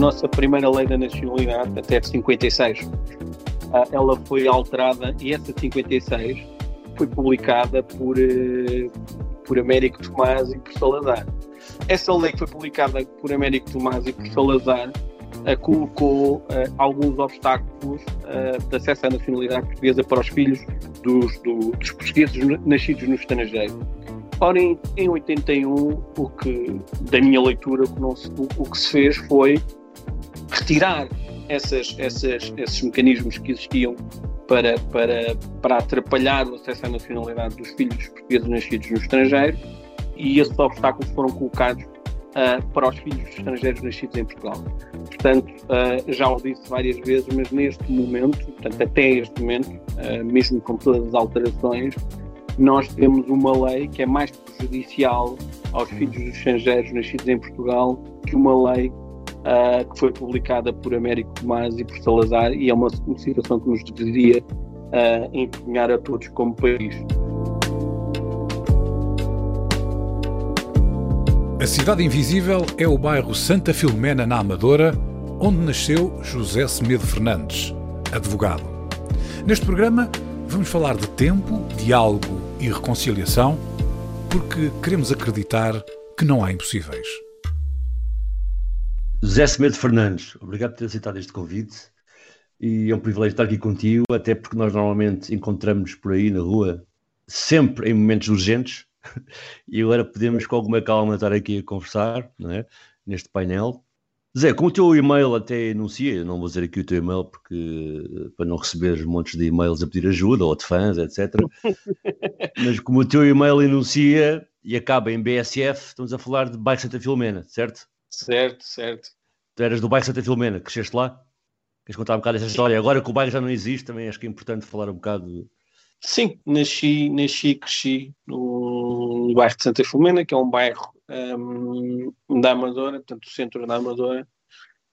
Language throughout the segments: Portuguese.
Nossa primeira lei da nacionalidade, até de 56, ah, ela foi alterada e essa de 56 foi publicada por, eh, por Américo Tomás e por Salazar. Essa lei que foi publicada por Américo Tomás e por Salazar uh, colocou uh, alguns obstáculos de acesso à nacionalidade portuguesa para os filhos dos, do, dos portugueses nascidos no estrangeiro. Ora, em, em 81, o que, da minha leitura, o que, não se, o, o que se fez foi retirar essas, essas, esses mecanismos que existiam para, para, para atrapalhar o acesso à nacionalidade dos filhos portugueses nascidos no estrangeiro e esses obstáculos foram colocados uh, para os filhos estrangeiros nascidos em Portugal. Portanto, uh, já o disse várias vezes, mas neste momento, portanto, até este momento, uh, mesmo com todas as alterações, nós temos uma lei que é mais prejudicial aos filhos estrangeiros nascidos em Portugal que uma lei uh, que foi publicada por Américo Tomás e por Salazar e é uma, uma situação que nos deveria uh, encaminhar a todos como país. A Cidade Invisível é o bairro Santa Filomena, na Amadora, onde nasceu José Semedo Fernandes, advogado. Neste programa, vamos falar de tempo, diálogo e reconciliação, porque queremos acreditar que não há impossíveis. José Semedo Fernandes, obrigado por ter aceitado este convite e é um privilégio estar aqui contigo, até porque nós normalmente encontramos por aí na rua sempre em momentos urgentes e agora podemos com alguma calma estar aqui a conversar é? neste painel. Zé, com o teu e-mail até enuncia, não vou dizer aqui o teu e-mail porque para não receber montes de e-mails a pedir ajuda ou de fãs, etc. Mas como o teu e-mail enuncia e acaba em BSF, estamos a falar de Baixo Santa Filomena, certo? Certo, certo. Tu eras do bairro Santa Filomena, cresceste lá? Queres contar um bocado essa história? Agora que o bairro já não existe, também acho que é importante falar um bocado Sim, nasci, nasci e cresci no, bairro de Santa Filomena, que é um bairro um, da Amadora, portanto, o centro da Amadora,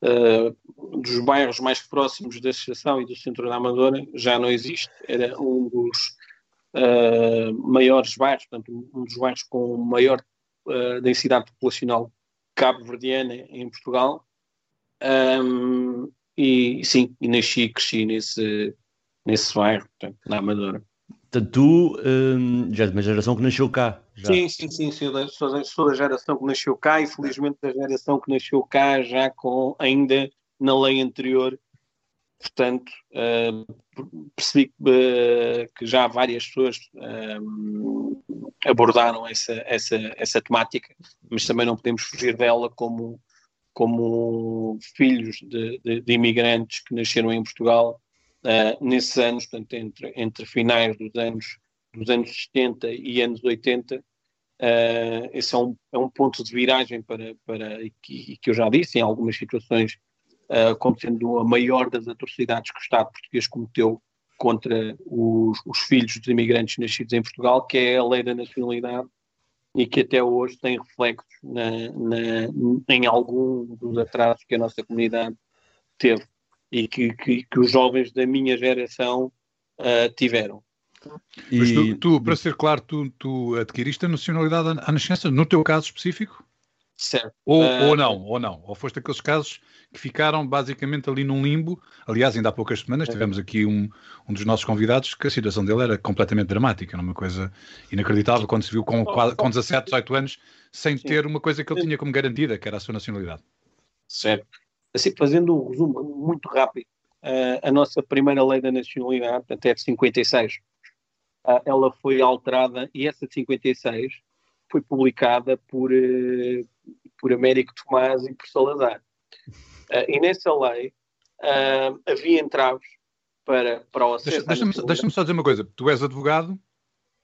uh, dos bairros mais próximos da estação e do centro da Amadora, já não existe. Era um dos uh, maiores bairros, portanto, um dos bairros com maior uh, densidade populacional cabo-verdiana em Portugal. Um, e sim, e nasci e cresci nesse, nesse bairro, portanto, na Amadora. Portanto, tu já és de uma geração que nasceu cá. Já. Sim, sim, sim, sou da, sou da geração que nasceu cá e felizmente da geração que nasceu cá já com ainda na lei anterior. Portanto, uh, percebi uh, que já várias pessoas uh, abordaram essa, essa, essa temática, mas também não podemos fugir dela como, como filhos de, de, de imigrantes que nasceram em Portugal uh, nesses anos, portanto, entre, entre finais dos anos, dos anos 70 e anos 80, uh, esse é um, é um ponto de viragem para, para e que, que eu já disse, em algumas situações, uh, como sendo a maior das atrocidades que o Estado português cometeu contra os, os filhos dos imigrantes nascidos em Portugal, que é a lei da nacionalidade, e que até hoje tem reflexos na, na, em algum dos atrasos que a nossa comunidade teve e que, que, que os jovens da minha geração uh, tiveram. Mas tu, tu, para ser claro, tu, tu adquiriste a nacionalidade à nascença, no teu caso específico? Certo. Ou, uh, ou não, ou não. Ou foste aqueles casos que ficaram basicamente ali num limbo. Aliás, ainda há poucas semanas tivemos aqui um, um dos nossos convidados que a situação dele era completamente dramática, era uma coisa inacreditável quando se viu com, com 17, 18 anos sem ter uma coisa que ele tinha como garantida, que era a sua nacionalidade. Certo assim, fazendo um resumo muito rápido, uh, a nossa primeira lei da nacionalidade, até de 56, uh, ela foi alterada e essa de 56 foi publicada por, uh, por Américo Tomás e por Salazar. e nessa lei havia entraves para, para o acesso. Deixa-me deixa só dizer uma coisa: tu és advogado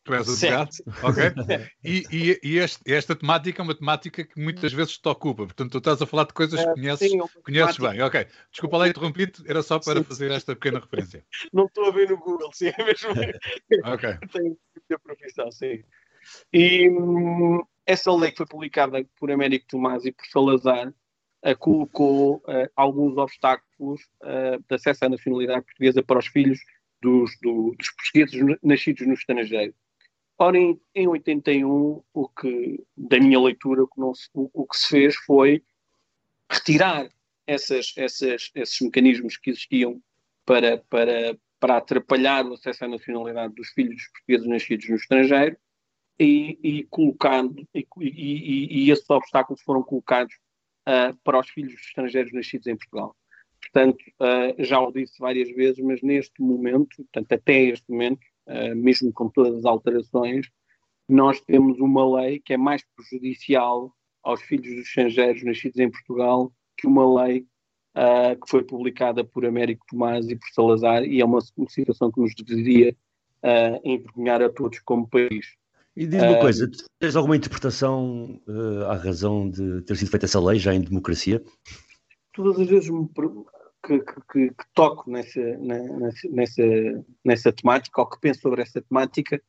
Tu és advogado, ok? E, e, e este, esta temática é uma temática que muitas vezes te ocupa, portanto, tu estás a falar de coisas que é, conheces, sim, conheces bem, ok? Desculpa lá interrompido, era só para sim. fazer esta pequena referência. Não estou a ver no Google, sim, é mesmo. ok. Tenho muita profissão, sim. E hum, essa lei que foi publicada por Américo Tomás e por Salazar uh, colocou uh, alguns obstáculos uh, de acesso à nacionalidade portuguesa para os filhos dos, do, dos portugueses nascidos no estrangeiro. Ora, em, em 81, o que, da minha leitura, o que, não se, o, o que se fez foi retirar essas, essas, esses mecanismos que existiam para, para, para atrapalhar o acesso à nacionalidade dos filhos portugueses nascidos no estrangeiro e, e colocando, e, e, e, esses obstáculos foram colocados uh, para os filhos estrangeiros nascidos em Portugal. Portanto, uh, já o disse várias vezes, mas neste momento, portanto, até este momento, uh, mesmo com todas as alterações, nós temos uma lei que é mais prejudicial aos filhos dos estrangeiros nascidos em Portugal que uma lei que foi publicada por Américo Tomás e por Salazar e é uma, uma situação que nos deveria envergonhar a todos como país. E diz uma coisa, tens alguma interpretação à razão de ter sido feita essa lei já em democracia? Todas as vezes me, que, que, que toco nessa, nessa, nessa, nessa temática ou que penso sobre essa temática,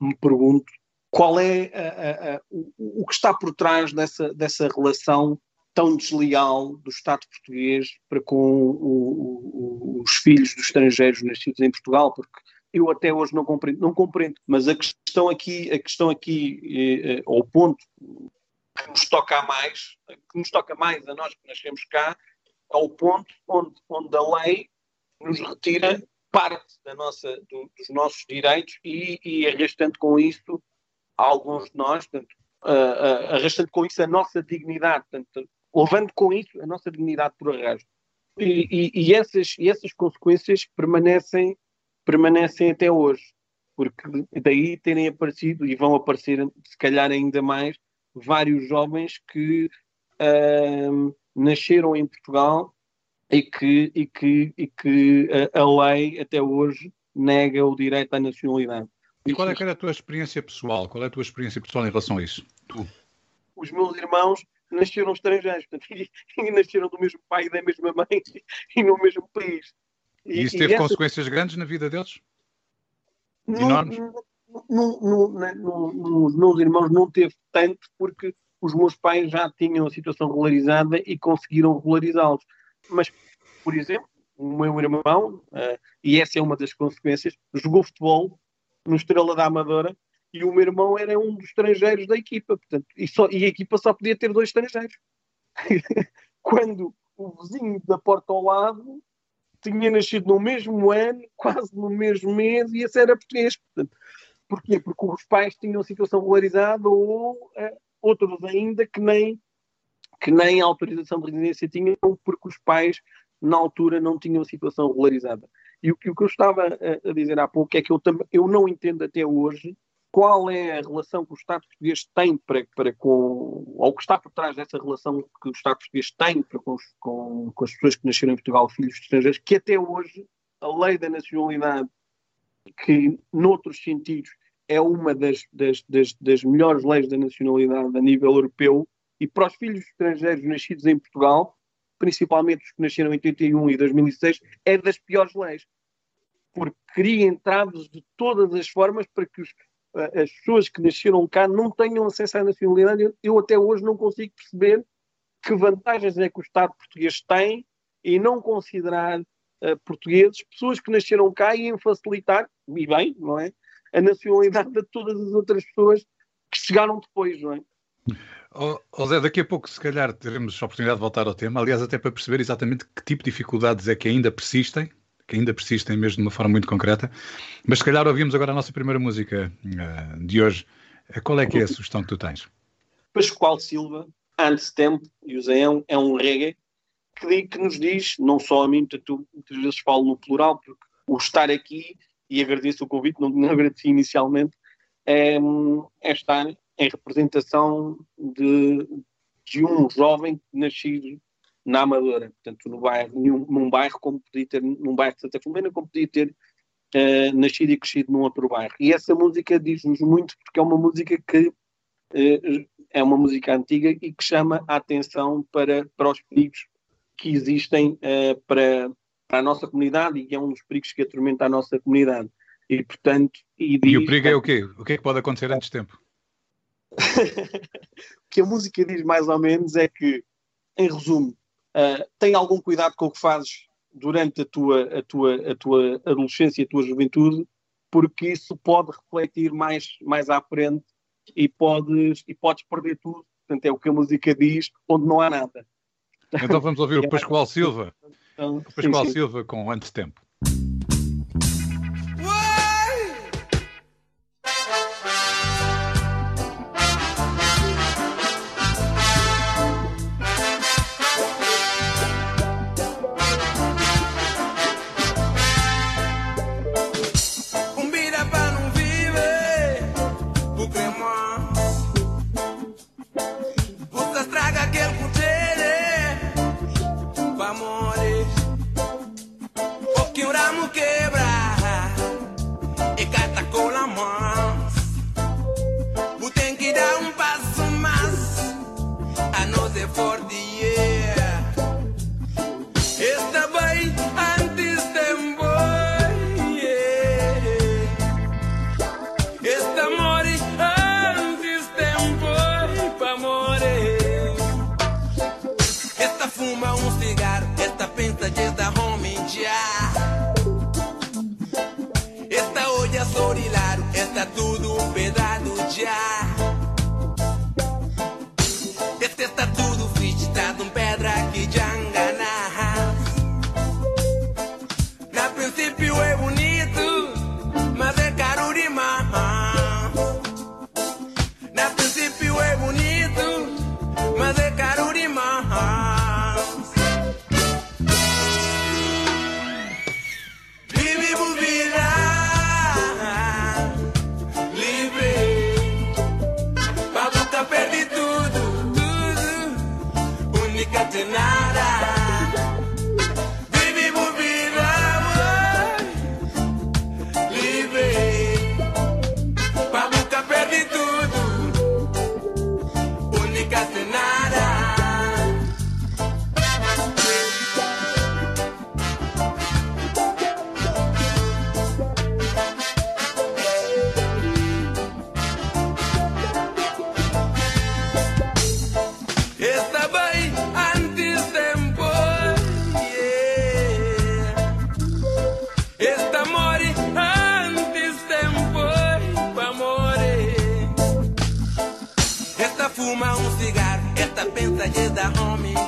me pergunto qual é a, a, a, o, o, que está por trás dessa, dessa relação tão desleal do Estado português para com o, o, os filhos dos estrangeiros nascidos em Portugal, porque eu até hoje não compreendo, não compreendo, mas a questão aqui, a questão aqui, eh, eh, ou o ponto que nos toca mais, que nos toca mais a nós que nascemos cá, ao ponto onde, onde a lei nos retira parte da nossa, do, dos nossos direitos e, e arrastando com isso alguns de nós, portanto, uh, uh, arrastando com isso a nossa dignidade, portanto, levando com isso a nossa dignidade por arrasto. E, e, e, essas, e essas consequências permanecem, permanecem até hoje, porque daí terem aparecido, e vão aparecer se calhar ainda mais, vários jovens que uh, nasceram em Portugal e que, e que, e que a, a lei até hoje nega o direito à nacionalidade. E qual é que era a tua experiência pessoal? Qual é a tua experiência pessoal em relação a isso? Tu? Os meus irmãos nasceram estrangeiros, portanto, e, e nasceram do mesmo pai e da mesma mãe e no mesmo país. E, isso teve e consequências essa... grandes na vida deles? Enormes? No, no, no, nos meus irmãos não teve tanto, porque os meus pais já tinham a situação regularizada e conseguiram regularizá-los. Mas, por exemplo, o meu irmão, uh, e essa é uma das consequências, jogou futebol no Estrela da Amadora e o meu irmão era um dos estrangeiros da equipa, portanto, e, só, e a equipa só podia ter dois estrangeiros. Quando o vizinho da porta ao lado tinha nascido no mesmo ano, quase no mesmo mês, e esse era português. Portanto, porquê? Porque os pais tinham situação regularizada ou uh, outros ainda que nem, que nem autorização de residência tinham, porque os pais, na altura, não tinham situação regularizada. E o, o que eu estava a, a, dizer há pouco é que eu, tam, eu não entendo até hoje qual é a relação que o Estado português tem para, para com, ou que está por trás dessa relação que o Estado português tem para com, com, com as pessoas que nasceram em Portugal, filhos de estrangeiros, que até hoje a lei da nacionalidade, que noutros sentidos é uma das, das, das, das, melhores leis da nacionalidade a nível europeu e para os filhos estrangeiros nascidos em Portugal, principalmente os que nasceram em 81 e 2006, é das piores leis. Porque cria entraves de todas as formas para que os, as pessoas que nasceram cá não tenham acesso à nacionalidade. Eu, até hoje não consigo perceber que vantagens é que o Estado português tem em não considerar uh, portugueses pessoas que nasceram cá e em facilitar, e bem, não é? a nacionalidade de todas as outras pessoas que chegaram depois, não é? Oh, oh Zé, daqui a pouco, se calhar, teremos a oportunidade de voltar ao tema, aliás, até para perceber exatamente que tipo de dificuldades é que ainda persistem, que ainda persistem mesmo de uma forma muito concreta. Mas se calhar ouvimos agora a nossa primeira música uh, de hoje. Eh, qual é que é a sugestão que tu tens? Pascoal Silva, Antes Tempo, e o é um, é um reggae que, que, nos diz, não só a mim, tu, muitas vezes falo no plural, porque o estar aqui e agradeço o convite, não, não agradeci inicialmente, é, é estar em representação de, de um jovem nascido na Amadora, portanto, no bairro, num, num bairro como podia ter, num bairro de Santa Filomena, como podia ter uh, nascido e crescido num outro bairro. E essa música diz-nos muito porque é uma música que uh, é uma música antiga e que chama a atenção para, para os perigos que existem uh, para, para a nossa comunidade e é um dos perigos que atormenta a nossa comunidade. E, portanto, e, diz, e o perigo é o quê? O que é que pode acontecer antes de tempo? o que a música diz mais ou menos é que, em resumo, uh, tem algum cuidado com o que fazes durante a tua, a tua, a tua adolescência e a tua juventude, porque isso pode refletir mais, mais à frente e podes, e podes perder tudo. Portanto, é o que a música diz, onde não há nada. Então vamos ouvir o Pascoal Silva. Então, o Pascoal sim, sim. Silva com Antes Tempo. for the pensa just a homie.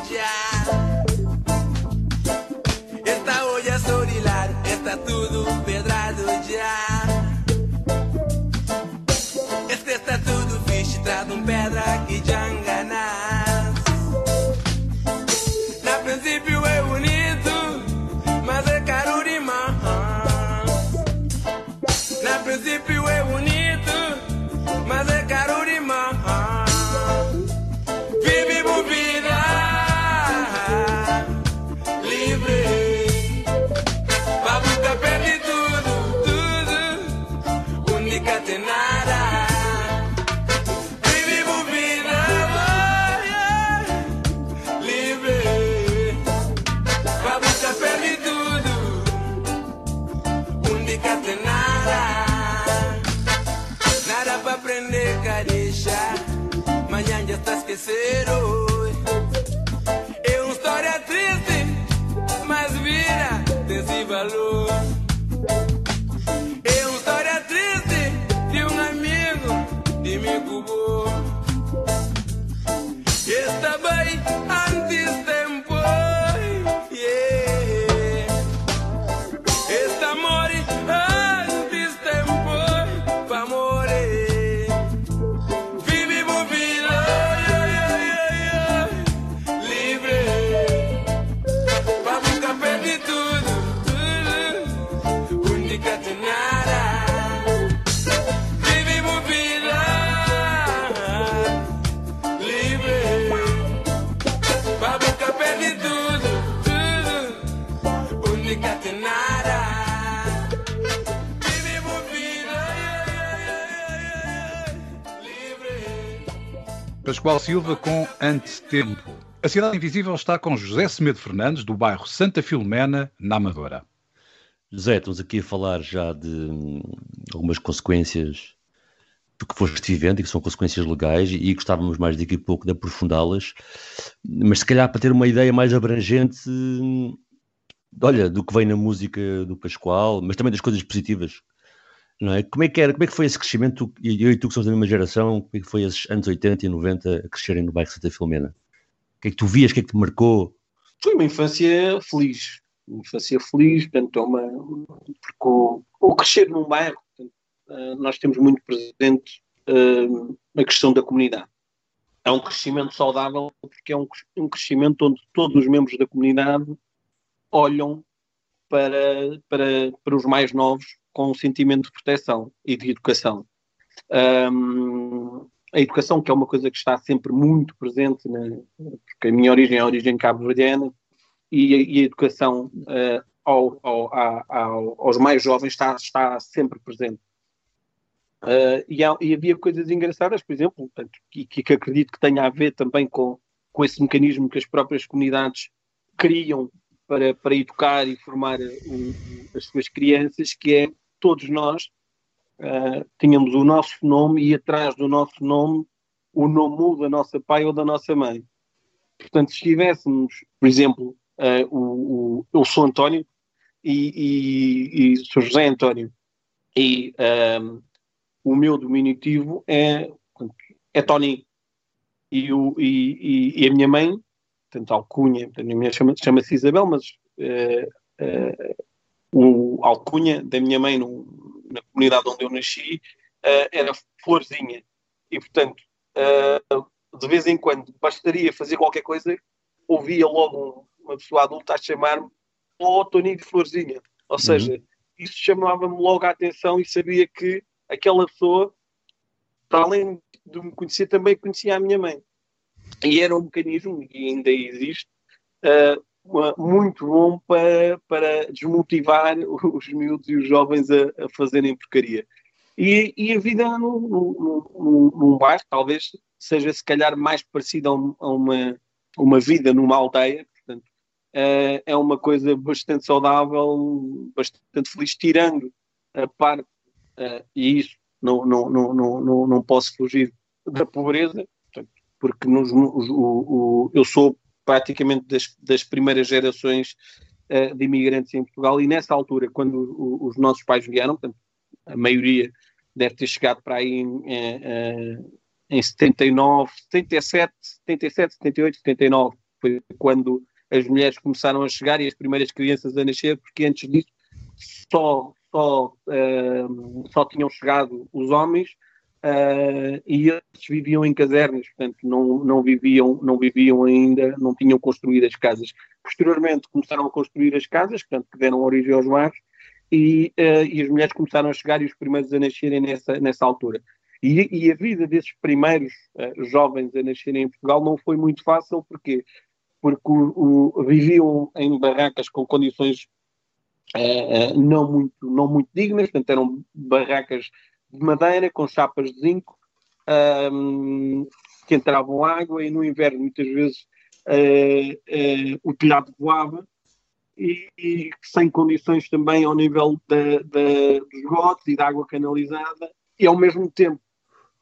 A Cidade Invisível está com José Semedo Fernandes, do bairro Santa Filomena, na Amadora. José, estamos aqui a falar já de hum, algumas consequências do que foste vivendo e que são consequências legais e gostávamos mais daqui a pouco de aprofundá-las, mas se calhar para ter uma ideia mais abrangente, hum, olha, do que vem na música do Pascoal, mas também das coisas positivas não é? Como é que era, como é que foi esse crescimento, eu e tu que somos da mesma geração, como é que foi esses anos 80 e 90 a crescerem no bairro Santa Filomena? O que é que tu vias, o que é que te marcou? Foi uma infância feliz, uma infância feliz, portanto, é uma, porque o, o crescer num bairro, portanto, uh, nós temos muito presente uh, a questão da comunidade. É um crescimento saudável porque é um, um crescimento onde todos os membros da comunidade olham para, para, para os mais novos com um sentimento de proteção e de educação. Um, a educação, que é uma coisa que está sempre muito presente, né, porque a minha origem é a origem cabo-verdiana, e, e, a educação uh, ao, ao, ao, aos mais jovens está, está sempre presente. Uh, e, há, e, havia coisas engraçadas, por exemplo, que, que, acredito que tenha a ver também com, com esse mecanismo que as próprias comunidades criam para, para educar e formar as suas crianças, que é todos nós uh, tínhamos o nosso nome e atrás do nosso nome o nome da nossa pai ou da nossa mãe. Portanto, se tivéssemos, por exemplo, uh, o, o, eu sou António e, e, e sou José António e um, o meu diminutivo é, é Tony e, o, e, e, a minha mãe, portanto, alcunha, a minha mãe chama-se chama Isabel, mas uh, uh, o alcunha da minha mãe no, comunidade onde eu nasci uh, era Florzinha. E, portanto, uh, de vez em quando bastaria fazer qualquer coisa, ouvia logo uma pessoa adulta a chamar-me oh, Toninho de Florzinha. Ou seja, uhum. isso chamava-me logo a atenção e sabia que aquela pessoa, para além de me conhecer, também conhecia a minha mãe. E era um mecanismo, e ainda existe, uh, muito bom para, para desmotivar os miúdos e os jovens a, a fazerem porcaria. E, e a vida no, no, num bairro talvez seja se calhar mais parecida a uma, uma vida numa aldeia, portanto, é, é uma coisa bastante saudável, bastante feliz, tirando a parte, uh, e isso não, não, não, não, não posso fugir da pobreza, porque nos, o, o, eu sou praticamente das, das primeiras gerações uh, de imigrantes em Portugal. E nessa altura, quando o, os nossos pais vieram, portanto, a maioria deve ter chegado para aí em, uh, em 79, 77, 77, 78, 79, foi quando as mulheres começaram a chegar e as primeiras crianças a nascer, porque antes disso só, só, uh, só tinham chegado os homens uh, e eles viviam em casernas, portanto não, não, viviam, não viviam ainda, não tinham construído as casas. Posteriormente começaram a construir as casas, portanto que deram origem aos mares, e, uh, e as mulheres começaram a chegar e os primeiros a nascerem nessa, nessa altura. E, e a vida desses primeiros uh, jovens a nascerem em Portugal não foi muito fácil, porque porque o, o, viviam em barracas com condições não, muito, não muito dignas, portanto eram barracas de madeira com chapas de zinco um, que entravam água e no inverno muitas vezes uh, uh, o telhado voava e, e, sem condições também ao nível da, da, dos esgotos e da água canalizada e ao mesmo tempo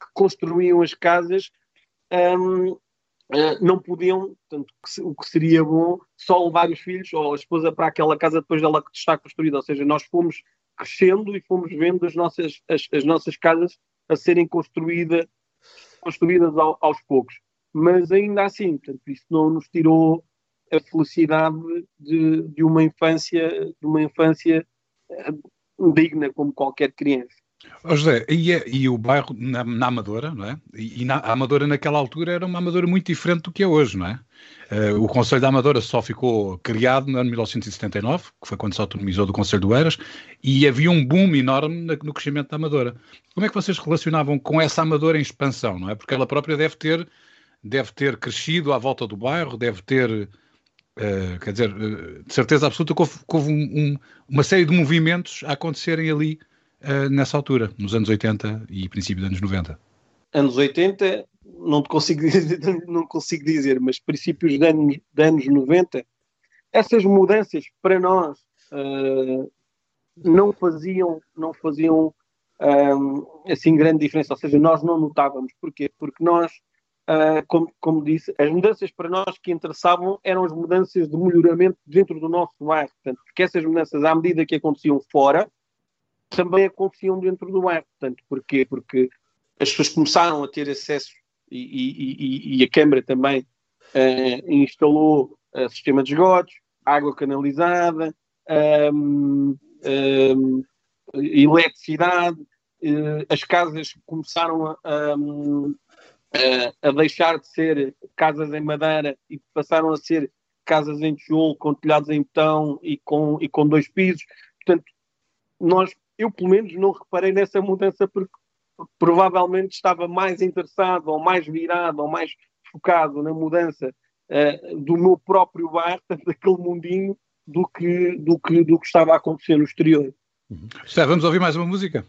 que construíam as casas um, uh, não podiam, portanto, o que seria bom, só levar os filhos ou a esposa para aquela casa depois dela que está construída. Ou seja, nós fomos crescendo e fomos vendo as nossas, as, as nossas casas a serem construída, construídas ao, aos poucos. Mas ainda assim, portanto, isso não nos tirou a felicidade de, de uma infância, de uma infância eh, digna como qualquer criança. Oh José, e, é, e, o bairro na, na Amadora, não é? E, e na, a Amadora naquela altura era uma Amadora muito diferente do que é hoje, não é? Uh, o Conselho da Amadora só ficou criado no ano 1979, que foi quando se autonomizou do Conselho do Eiras, e havia um boom enorme no crescimento da Amadora. Como é que vocês relacionavam com essa Amadora em expansão, não é? Porque ela própria deve ter, deve ter crescido à volta do bairro, deve ter, uh, quer dizer, uh, de certeza absoluta que houve, houve um, um, uma série de movimentos a acontecerem ali nessa altura, nos anos 80 e princípio dos anos 90. Anos 80, não te consigo dizer, não consigo dizer, mas princípios de anos, de anos 90, essas mudanças para nós uh, não faziam, não faziam um, assim grande diferença, ou seja, nós não notávamos. Porquê? Porque nós, uh, como, como disse, as mudanças para nós que interessavam eram as mudanças de melhoramento dentro do nosso bairro. Portanto, porque essas mudanças, à medida que aconteciam fora, também aconteciam dentro do bairro. Portanto, porquê? Porque as pessoas começaram a ter acesso e, e, e, a Câmara também uh, instalou uh, sistema de esgotos, água canalizada, um, um, eletricidade, uh, as casas começaram a, a, a, deixar de ser casas em madeira e passaram a ser casas em tijolo, com telhados em betão e com, e com dois pisos. Portanto, nós, eu pelo menos não reparei nessa mudança porque provavelmente estava mais interessado ou mais virado ou mais focado na mudança uh, do meu próprio bar, daquele mundinho, do que, do, que, do que estava a acontecer no exterior. Uhum. vamos ouvir mais uma música?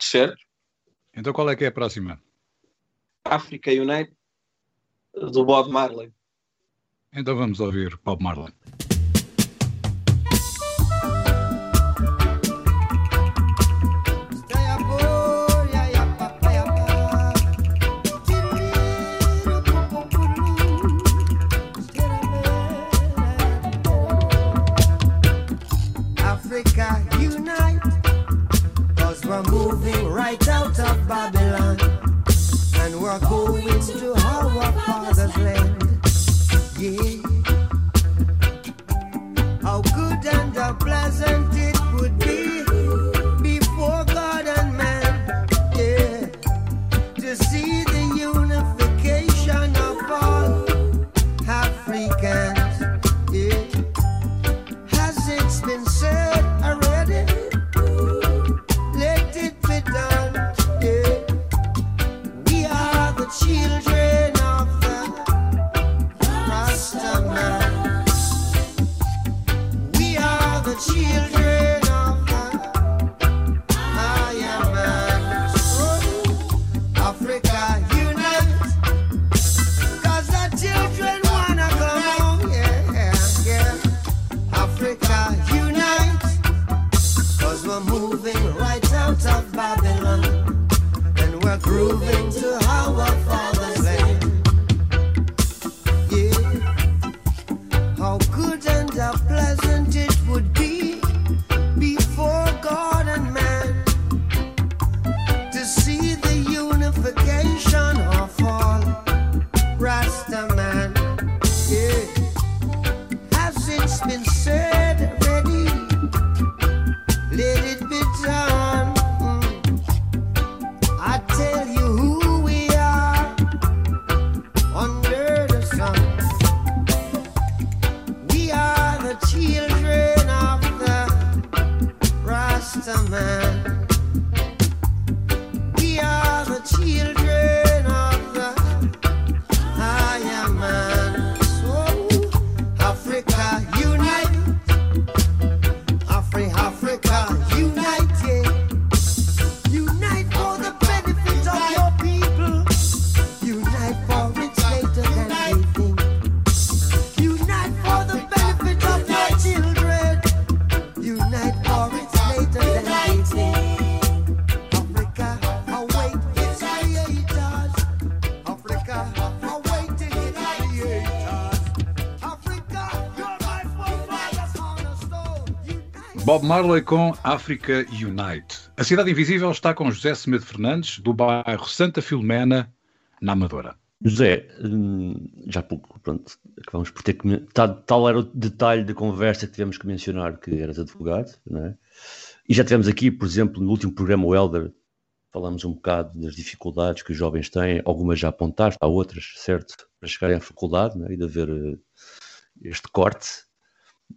Certo. Então qual é que é a próxima? África Unite, do Bob Marley. Então vamos ouvir Bob Marley. grooving to how I find. Bob Marley com África Unite. A Cidade Invisível está com José Semedo Fernandes, do bairro Santa Filomena, na Amadora. José, hum, já pouco, pronto, acabamos por ter que. Tal, tal era o detalhe da conversa que tivemos que mencionar que eras advogado, não é? E já tivemos aqui, por exemplo, no último programa, o Elder, falamos um bocado das dificuldades que os jovens têm, algumas já apontaste, há outras, certo, para chegarem à faculdade é? e de haver uh, este corte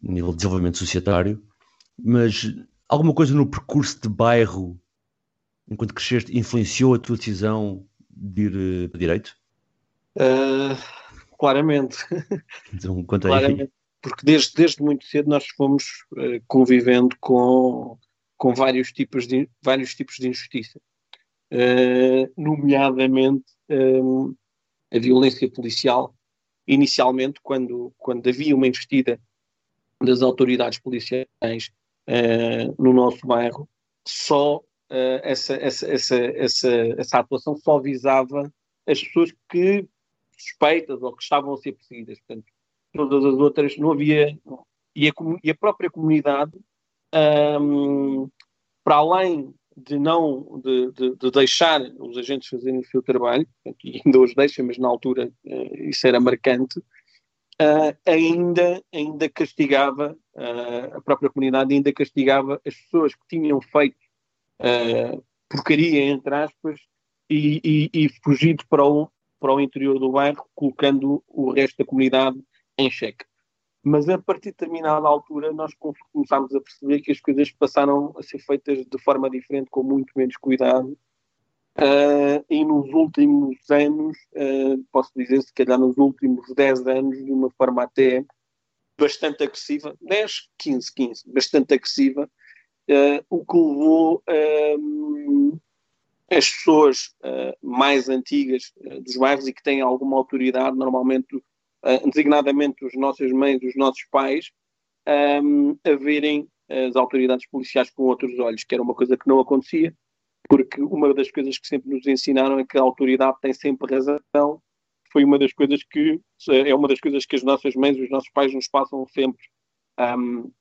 a nível de desenvolvimento societário mas alguma coisa no percurso de bairro, enquanto cresceste, influenciou a tua decisão de ir uh, para direito? Uh, claramente. Então, conta claramente. aí. Porque desde, desde muito cedo nós fomos uh, convivendo com, com vários, tipos de, vários tipos de injustiça. Nomeadamente um, a violência policial, inicialmente, quando, quando havia uma investida das autoridades policiais no nosso bairro, só uh, essa, essa, essa, essa, essa atuação só visava as pessoas que suspeitas ou que estavam a ser perseguidas. Portanto, todas as outras não havia. E a, e a própria comunidade, um, para além de não de, de, de, deixar os agentes fazerem o seu trabalho, e ainda os deixa, mas na altura uh, isso era marcante, uh, ainda, ainda castigava, uh, a própria comunidade ainda castigava as pessoas que tinham feito porcaria, entre aspas, e, e, e fugido para o, para o interior do bairro, colocando o resto da comunidade em xeque. Mas a partir de determinada altura nós começámos a perceber que as coisas passaram a ser feitas de forma diferente, com muito menos cuidado. Uh, e nos últimos anos, uh, posso dizer, se calhar nos últimos 10 anos, de uma forma até bastante agressiva, 10, 15, 15, bastante agressiva, uh, o que levou as pessoas mais antigas dos bairros e que têm alguma autoridade, normalmente uh, designadamente os nossas mães, os nossos pais, a verem as autoridades policiais com outros olhos, que era uma coisa que não acontecia, porque uma das coisas que sempre nos ensinaram é que a autoridade tem sempre razão. Foi uma das coisas que é uma das coisas que as nossas mães, os nossos pais nos passam sempre. Um,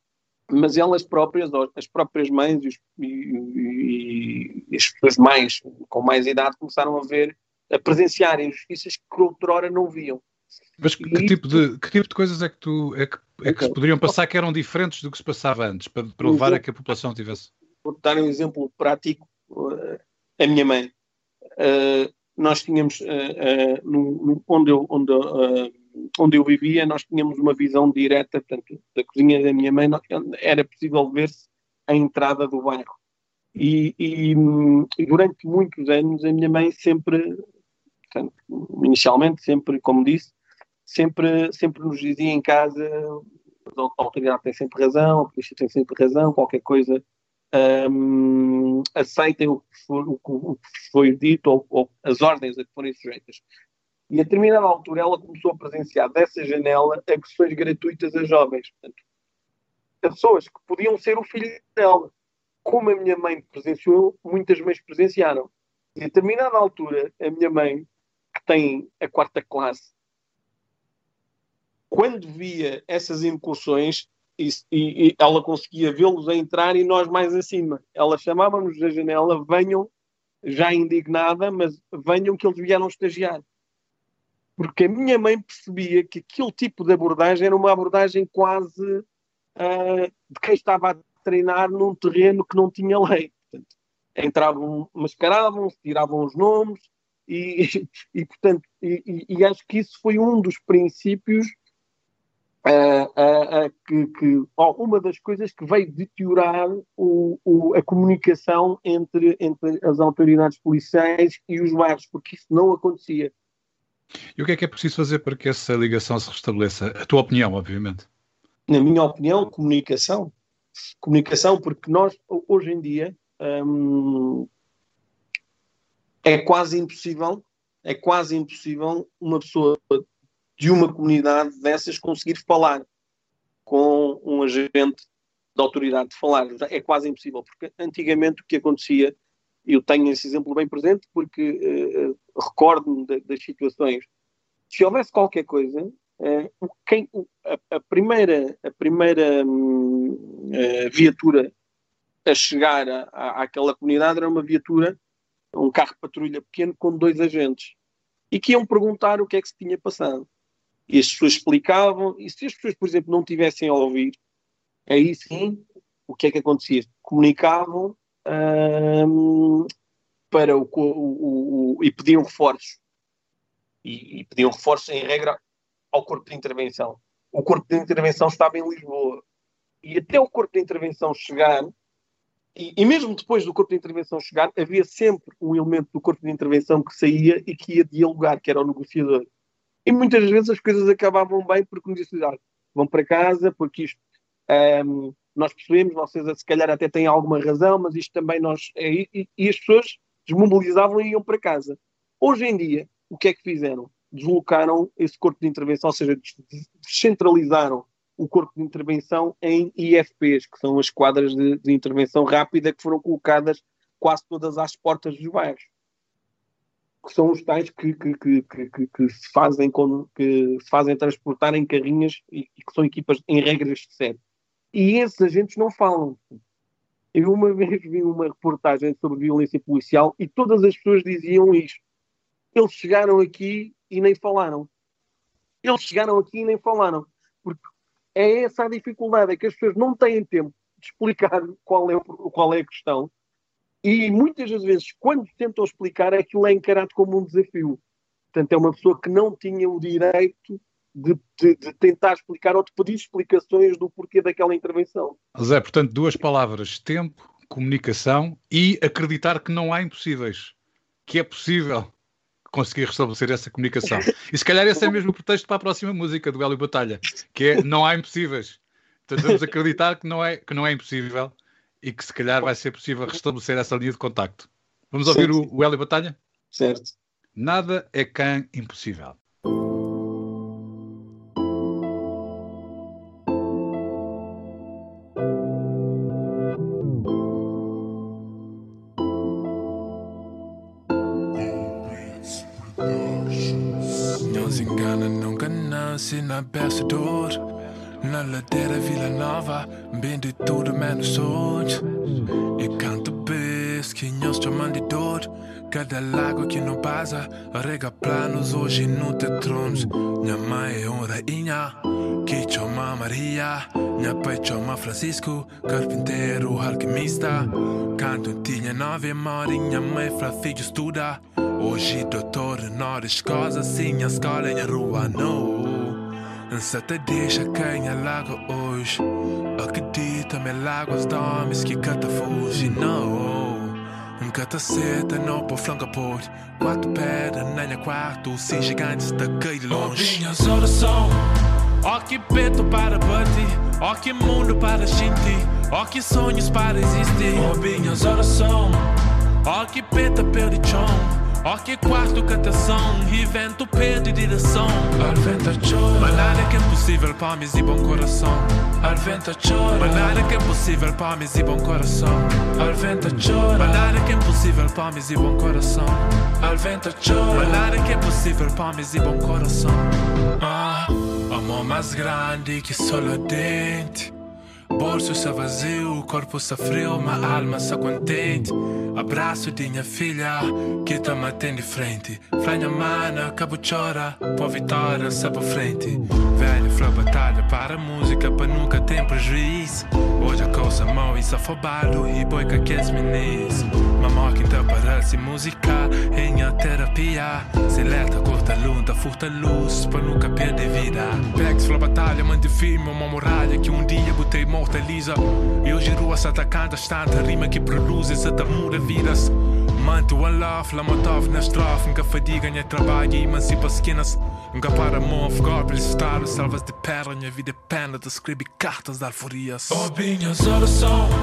mas elas próprias, as próprias mães e, e, e, as pessoas mais com mais idade começaram a ver, a presenciar injustiças que outrora não viam. Mas que, que, tipo de, que tipo de coisas é que, tu, é que, é que se poderiam passar que eram diferentes do que se passava antes, para, para levar a que a população tivesse? Vou dar um exemplo prático. Uh, a minha mãe. Uh, nós tínhamos, uh, no, onde, eu, onde, onde eu vivia, nós tínhamos uma visão direta, portanto, da cozinha da minha mãe, era possível ver-se a entrada do bairro. E, e, e, durante muitos anos a minha mãe sempre, portanto, inicialmente, sempre, como disse, sempre, sempre nos dizia em casa a autoridade tem sempre razão, a polícia tem sempre razão, qualquer coisa um, aceitem o que, for, o, que foi dito ou, ou, as ordens a que forem sujeitas. E a determinada altura ela começou a presenciar dessa janela agressões gratuitas a jovens. Portanto, pessoas que podiam ser o filho dela. Como a minha mãe presenciou, muitas mães presenciaram. E a determinada altura, a minha mãe, que tem a quarta classe, quando via essas incursões, e, e, ela conseguia vê-los a entrar e nós mais acima. Ela chamava-nos da janela, venham, já indignada, mas venham que eles vieram estagiar. Porque a minha mãe percebia que aquele tipo de abordagem era uma abordagem quase uh, de quem estava a treinar num terreno que não tinha lei. Portanto, entravam, mascaravam, tiravam os nomes e, e portanto, e, e, acho que isso foi um dos princípios uh, que, que oh, uma das coisas que veio deteriorar o, o, a comunicação entre, entre as autoridades policiais e os bairros, porque isso não acontecia. E o que é que é preciso fazer para que essa ligação se restabeleça? A tua opinião, obviamente. Na minha opinião, comunicação. Comunicação, porque nós, hoje em dia, hum, é quase impossível, é quase impossível uma pessoa de uma comunidade dessas conseguir falar com um agente de autoridade de falar. É quase impossível, porque antigamente o que acontecia, eu tenho esse exemplo bem presente, porque uh, recordo-me das situações. Se houvesse qualquer coisa, uh, quem, a, a, primeira, a primeira uh, viatura a chegar a, a, àquela comunidade era uma viatura, um carro patrulha pequeno com dois agentes, e que iam perguntar o que é que se tinha passado e as pessoas explicavam, e se as pessoas, por exemplo, não tivessem a ouvir, aí sim, o que é que acontecia? Comunicavam hum, para o, o, o, e pediam reforços. E, e pediam reforços, em regra, ao corpo de intervenção. O corpo de intervenção estava em Lisboa. E até o corpo de intervenção chegar, e, e, mesmo depois do corpo de intervenção chegar, havia sempre um elemento do corpo de intervenção que saía e que ia dialogar, que era o negociador. E muitas vezes as coisas acabavam bem porque nos disseram, vão para casa, porque isto um, nós percebemos, vocês se calhar até têm alguma razão, mas isto também nós. É, e, e, as pessoas desmobilizavam e iam para casa. Hoje em dia, o que é que fizeram? Deslocaram esse corpo de intervenção, ou seja, descentralizaram o corpo de intervenção em IFPs, que são as quadras de, de intervenção rápida que foram colocadas quase todas às portas dos bairros. Que são os tais que, que, que, que, que se, fazem com, que se fazem transportar em carrinhas e, e que são equipas em regras de série. E esses agentes não falam. Eu uma vez vi uma reportagem sobre violência policial e todas as pessoas diziam isto. Eles chegaram aqui e nem falaram. Eles chegaram aqui e nem falaram. Porque é essa a dificuldade, é que as pessoas não têm tempo de explicar qual é, qual é a questão e muitas das vezes, quando tentam explicar, aquilo é encarado como um desafio. Portanto, é uma pessoa que não tinha o direito de, de, de, tentar explicar ou de pedir explicações do porquê daquela intervenção. Zé, portanto, duas palavras: tempo, comunicação e acreditar que não há impossíveis. Que é possível conseguir restabelecer essa comunicação. E se calhar esse é mesmo o pretexto para a próxima música do Hélio Batalha, que é Não há impossíveis. Portanto, vamos acreditar que não é, que não é impossível e que se calhar vai ser possível restabelecer essa linha de contacto. Vamos ouvir o, o Hélio Batalha? Certo. Nada é cã impossível. Na ladeira Vila Nova Bem de tudo menos sonhos E canto bes que nós chamam de dor. Cada lago que não passa Rega planos hoje não te tronos Minha mãe é uma rainha Que chama Maria. Minha pai chama Francisco Carpinteiro, alquimista. Canto tinha nove mãe Minha mãe fala filho estuda. Hoje doutor, na escola Sim, a escola em rua não Te deixa cair lago hoje. Acredita-me, láguas dormes que cata não Nunca tá certa, não por flanca por Quatro pedras na minha quarto Se gigantes da cair longe. Minhas orações Ó que peito para bater Ó que mundo para sentir. Ó que sonhos para existir. Ó minhas orações Ó que peta pelo chão Ó que quarto cantação e vento pede direção Al Mas nada que é possível para e bom coração Al Mas nada que é possível para e bom coração Al Mas nada que é possível para e bom coração Al Mas nada que é possível para e bom coração Ah, amor mais grande que solo dente Bolso está vazio, o corpo está frio, mas alma está contente. Abraço de minha filha, que tá matando de frente. Franha mana, cabo chora, por vitória, sabe frente. Velho flor batalha para a música, para nunca ter prejuízo. Hoje a coisa mal e afobado, e boi que aqueles meninos. Se música, em a terapia. Seleta, corta luta, furta luz, para nunca perder vida. Pex, flor batalha, mande firme uma muralha que um dia botei mortaliza. E hoje rua se atacando, tanta rima que produz essa muda vidas. Manto a love, la motov na estrofe, nunca fadiga, minha trabalho e emancipa esquinas. Nunca para move, goblins, estado, salvas de perna, minha vida é pena de escrever cartas de alforias. Oh, minhas orações,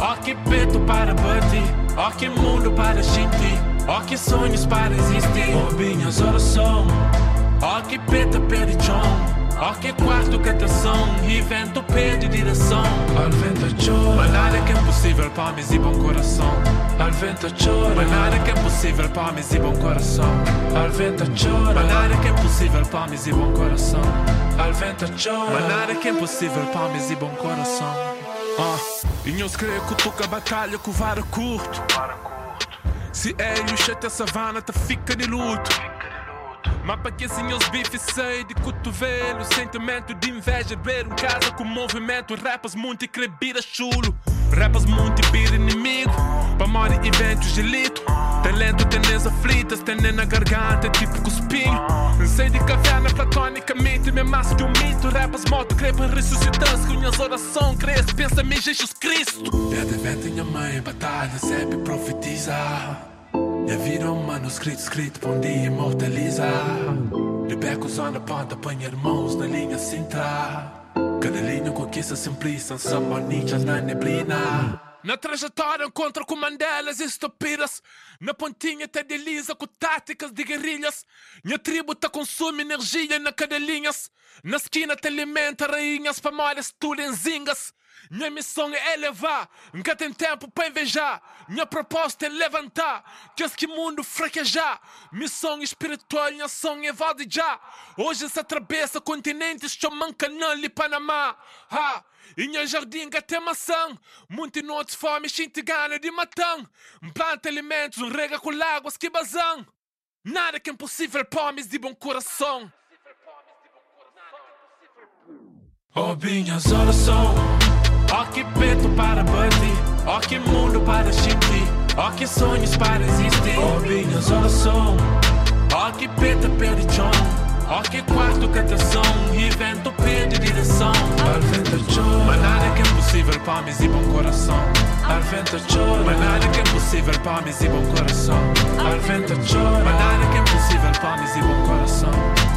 oh que peito para bater, oh que mundo para sentir, oh que sonhos para existir. Minhas orações, oh que peta perde chão. Ó que quarto cantação. E vento pede direção. Al vento chora. Mas nada que é possível para mim e bom coração. Al vento chora. Mas nada que é possível para mim e bom coração. Al vento chora. Mas nada que é possível para mim e bom coração. Al vento chora. Mas nada que é possível para mim e bom coração Ah, e eu creio que toca batalha com vara curto. Se é e o savana, te fica de luto. Mas para que os bifes sei de cotovelo? Sentimento de inveja, ver um casa com movimento. Rapas muito e crebira chulo. Rapas muito e bir inimigo. Para morrer eventos de lito Talento tenês aflitas, tendem na garganta tipo cuspinho Sei de caverna platonicamente, me mais que um mito Rapas moto, crepam ressuscitantes com orações Cresce, pensa-me Jesus Cristo É de minha mãe, batalha, sempre profetiza é um manuscrito escrito pra um dia imortalizar. De becos na ponta, põe irmãos na linha central. Cada linha conquista simplista, samba ninjas na neblina. Na trajetória encontro com Mandelas e. Na pontinha te delisa com táticas de guerrilhas. Minha tribo te consome energia na cadelinhas. Na esquina te alimenta rainhas famosas tulenzingas. Minha missão é elevar, nunca tem tempo para invejar. Minha proposta é levantar, que esse mundo fraquejar. Missão espiritual, minha ação é já. Hoje se atravessa continentes, chamam canal e Panamá. Ha! E minha jardim tem maçã, muito noite fome, xinte gana de matão. Planta alimentos, rega com águas que bazão. Nada que é impossível para homens de bom coração. Oh, minhas orações. Ó que peito para bater, ó que mundo para sentir, ó que sonhos para existir. Ó minhas orações, ó que peito perde chão, ó que quarto cantação, e vento perde direção. Al vento chora, mas nada que é impossível para mim e bom coração. Al vento chora, mas nada que é impossível para mim e bom coração. Al vento chora, mas nada que é impossível para mim e bom coração.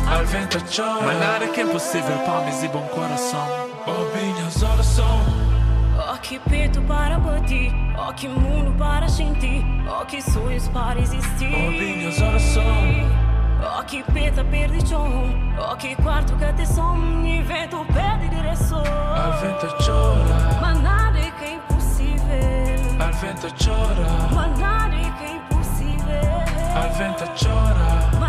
Al vento chora, mas nada que é impossível para mim e bom coração. Minhas orações. Que peito para bater, ó que mundo para sentir, ó que sonhos para existir. Ó minhas orações. Ó que peta perde chão, ó que quarto que som, e vento perde direção. Al vento chora, Mas nada é que é impossível. al vento chora, Mas nada é que é impossível. al vento chora.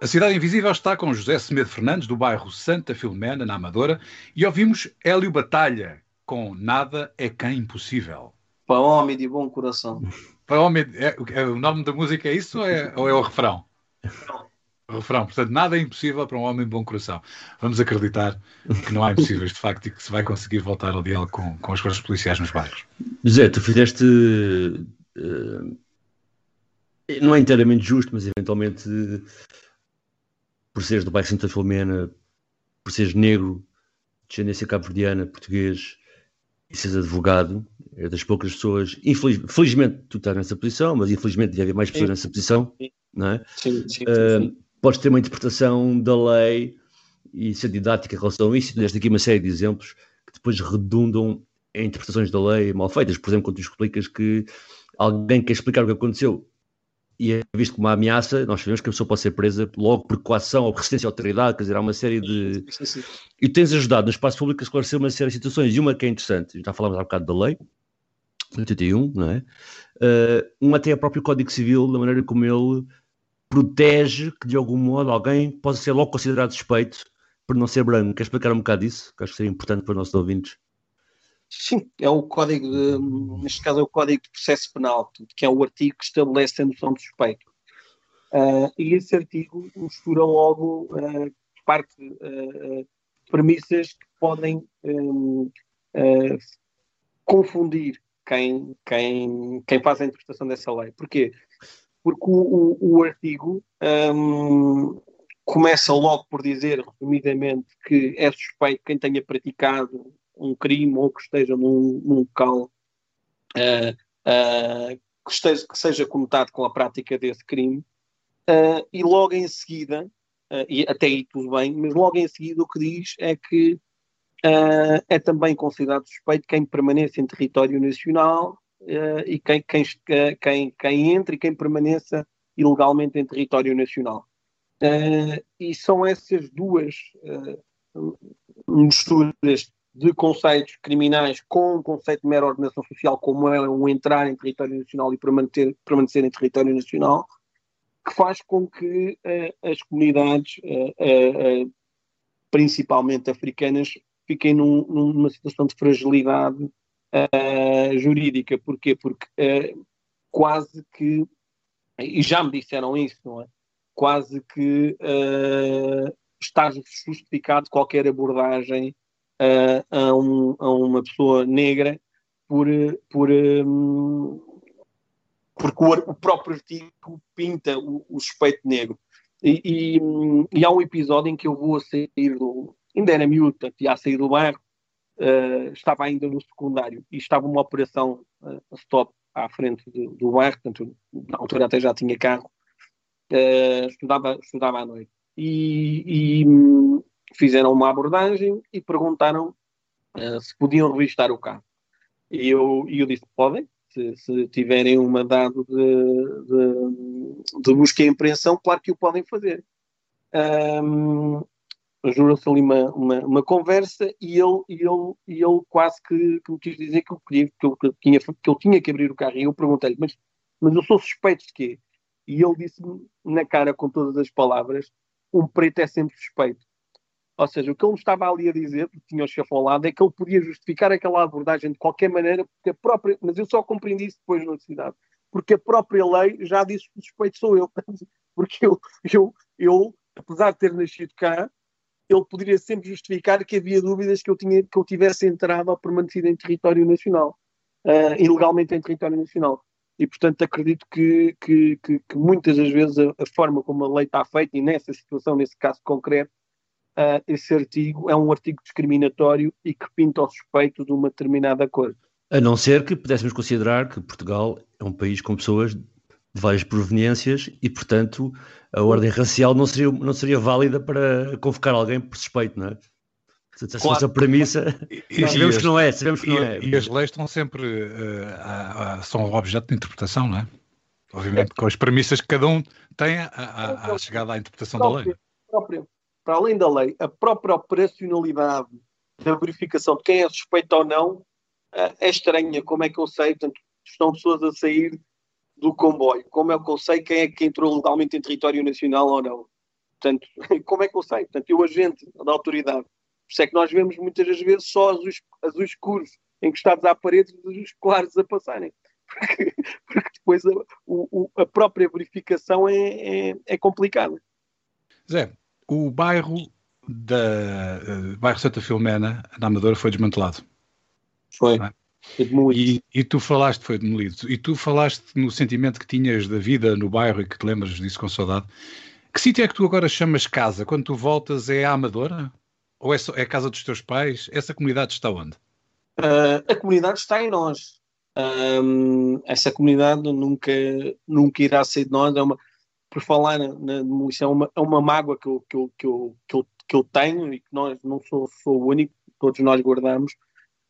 A Cidade Invisível está com José Semedo Fernandes, do bairro Santa Filomena, na Amadora, e ouvimos Hélio Batalha com Nada é Quem Impossível. Para homem de bom coração. Para homem, é, é- o nome da música é isso ou é, ou é o refrão? O refrão. Portanto, nada é impossível para um homem de bom coração. Vamos acreditar que não há impossíveis, de facto, e que se vai conseguir voltar ao diálogo com, com as forças policiais nos bairros. José, tu fizeste. eh, não é inteiramente justo, mas eventualmente, por seres do bairro Santa Filomena, por seres negro, descendência cabo-verdiana, português e seres advogado, é das poucas pessoas. Infeliz, felizmente tu estás nessa posição, mas infelizmente deve haver mais pessoas Sim. nessa posição, não é? Sim, sim, Uh, sim. podes ter uma interpretação da lei e ser didática em relação a isso, e tu deste aqui uma série de exemplos que depois redundam em interpretações da lei mal feitas. Por exemplo, quando tu explicas que alguém quer explicar o que aconteceu e é visto como uma ameaça, nós sabemos que a pessoa pode ser presa logo por coação ou resistência à autoridade, quer dizer, há uma série de. Sim, sim, sim. E tens ajudado no espaço público a esclarecer uma série de situações, e uma que é interessante, já falámos há bocado da lei, de 81, não é? Uh, uma até é o próprio Código Civil, da maneira como ele protege que de algum modo alguém possa ser logo considerado suspeito por não ser branco. Queres explicar um bocado isso? Que acho que seria importante para os nossos ouvintes. Sim, é o código, de, neste caso é o Código de Processo Penal, que é o artigo que estabelece a noção de suspeito. Ah, e esse artigo mistura logo ah, parte ah, premissas que podem ah, confundir quem, quem, quem faz a interpretação dessa lei. Porquê? Porque o, o, o artigo hum, começa logo por dizer, resumidamente, que é suspeito quem tenha praticado um crime ou que esteja num, num local ah, ah, que, esteja, que seja conotado com a prática desse crime, ah, e logo em seguida, e até aí tudo bem, mas logo em seguida o que diz é que é também considerado suspeito quem permaneça em território nacional e quem, quem, quem, quem entre e quem permaneça ilegalmente em território nacional. Ah, e são essas duas ah, misturas de conceitos criminais com um conceito de mera ordenação social, como é o entrar em território nacional e permanecer, permanecer em território nacional, que faz com que uh, as comunidades, uh, uh, principalmente africanas, fiquem num, numa situação de fragilidade jurídica. Porquê? Porque quase que, e já me disseram isso, não é? Quase que está justificado qualquer abordagem Uh, a, um, a, uma pessoa negra por, por um, porque o, o, próprio artigo pinta o, o suspeito negro. E, e, e, há um episódio em que eu vou a sair do. Ainda era miúdo, portanto, ia a sair do bairro, uh, estava ainda no secundário e estava uma operação uh, stop à frente do, do bairro, portanto, na altura até já tinha carro. uh, estudava, estudava à noite. E, e hum, fizeram uma abordagem e perguntaram uh, se podiam revistar o carro. E eu, eu disse: podem, se, se tiverem um mandado de, de, de, busca e apreensão, claro que o podem fazer. Um, Jurou-se ali uma, uma, uma, conversa e ele, ele, ele quase que, que me quis dizer que eu, queria, que, eu, que, tinha, que eu tinha que abrir o carro. E eu perguntei-lhe: mas, mas eu sou suspeito de quê? E ele disse-me na cara, com todas as palavras: um preto é sempre suspeito. Ou seja, o que ele estava ali a dizer, porque tinha o chefe ao lado, é que ele podia justificar aquela abordagem de qualquer maneira, porque a própria. Mas eu só compreendi isso depois na cidade. Porque a própria lei já disse que o suspeito sou eu. Porque eu, eu, eu, apesar de ter nascido cá, ele poderia sempre justificar que havia dúvidas que eu, tinha, que eu tivesse entrado ou permanecido em território nacional, uh, ilegalmente em território nacional. E, portanto, acredito que, que, que, que muitas das vezes a, a, forma como a lei está feita, e nessa situação, nesse caso concreto, uh, esse artigo é um artigo discriminatório e que pinta o suspeito de uma determinada coisa. A não ser que pudéssemos considerar que Portugal é um país com pessoas de várias proveniências e, portanto, a ordem racial não seria, não seria válida para convocar alguém por suspeito, não é? Se claro. fosse a premissa, e, sabemos e que não é, sabemos que e, não é. E as leis estão sempre, uh, a, a, são objeto de interpretação, não é? Obviamente, é. com as premissas que cada um tem à, chegada à interpretação próprio, da lei. Próprio para além da lei, a própria operacionalidade da verificação de quem é suspeito ou não eh, é estranha. Como é que eu sei? Portanto, estão pessoas a sair do comboio. Como é que eu sei quem é que entrou legalmente em território nacional ou não? Portanto, como é que eu sei? Portanto, eu, agente da autoridade. Por isso é que nós vemos muitas das vezes só azuis, azuis escuros encostados à parede e azuis claros a passarem. Porque, porque depois a, o, a, própria verificação é, é, é complicada. Zé, o bairro da uh, bairro Santa Filomena, na Amadora, foi desmantelado. Foi. É? E, e, tu falaste, foi demolido, e tu falaste no sentimento que tinhas da vida no bairro e que te lembras disso com saudade. Que sítio é que tu agora chamas casa? Quando tu voltas é a Amadora? Ou é, só, é a casa dos teus pais? Essa comunidade está onde? Uh, a comunidade está em nós. Um, essa comunidade nunca, nunca irá ser de nós. É uma, por falar na, demolição, é uma, é uma mágoa que eu, que, eu, que, eu, que, eu, que eu tenho e que nós não sou, sou o único, todos nós guardamos,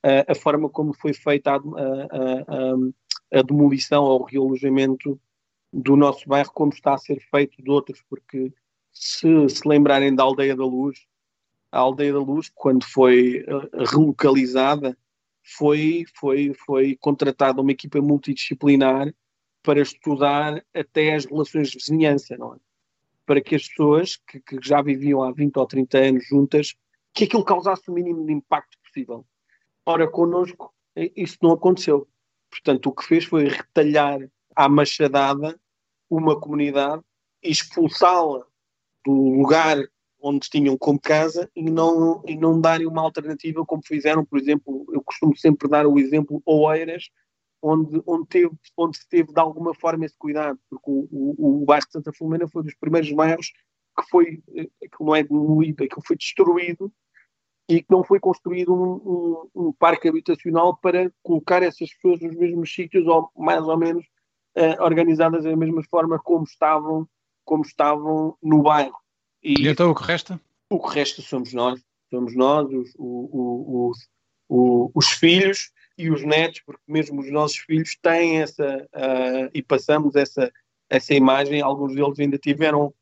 uh, a forma como foi feita a, a, a, a, demolição ou o realojamento do nosso bairro, como está a ser feito de outros, porque se se lembrarem da Aldeia da Luz, a Aldeia da Luz, quando foi uh, relocalizada, foi, foi, foi contratada uma equipa multidisciplinar para estudar até as relações de vizinhança, não é? Para que as pessoas que, que, já viviam há 20 ou 30 anos juntas, que aquilo causasse o mínimo de impacto possível. Ora, connosco, isso não aconteceu. Portanto, o que fez foi retalhar à machadada uma comunidade expulsá-la do lugar onde tinham como casa e não, e não darem uma alternativa como fizeram, por exemplo, eu costumo sempre dar o exemplo Oeiras, onde, onde, teve, onde se teve de alguma forma esse cuidado, porque o, o, o bairro de Santa Filomena foi dos primeiros bairros que foi, que não é demolido, que foi destruído e que não foi construído um, um, um, parque habitacional para colocar essas pessoas nos mesmos sítios ou mais ou menos uh, organizadas da mesma forma como estavam, como estavam no bairro. E, e então o que resta? O que resta somos nós, somos nós, os, os, os, os filhos e os netos, porque mesmo os nossos filhos têm essa, uh, e passamos essa, essa imagem, alguns deles ainda tiveram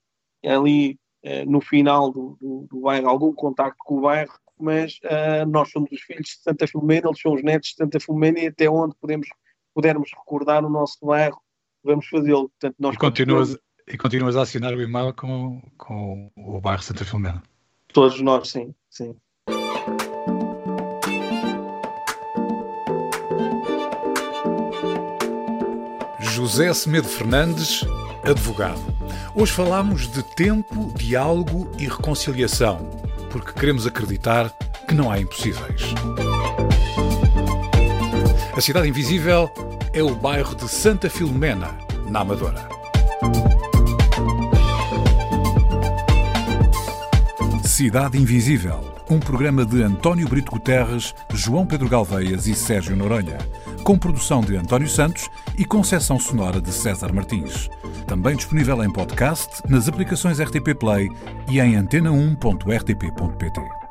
ali uh, no final do, do, do, bairro algum contacto com o bairro, mas uh, nós somos os filhos de Santa Filomena, eles são os netos de Santa Filomena e até onde podemos, pudermos recordar o nosso bairro, vamos fazê-lo. Portanto, nós e, continuas, e continuas a assinar o e-mail com, com o bairro Santa Filomena? Todos nós, sim, sim. José Semedo Fernandes, advogado. Hoje falamos de tempo, diálogo e reconciliação, porque queremos acreditar que não há impossíveis. A Cidade Invisível é o bairro de Santa Filomena, na Amadora. Cidade Invisível, um programa de António Brito Guterres, João Pedro Galveias e Sérgio Noronha com produção de António Santos e concessão sonora de César Martins. Também disponível em podcast, nas aplicações RTP Play e em antena1.rtp.pt.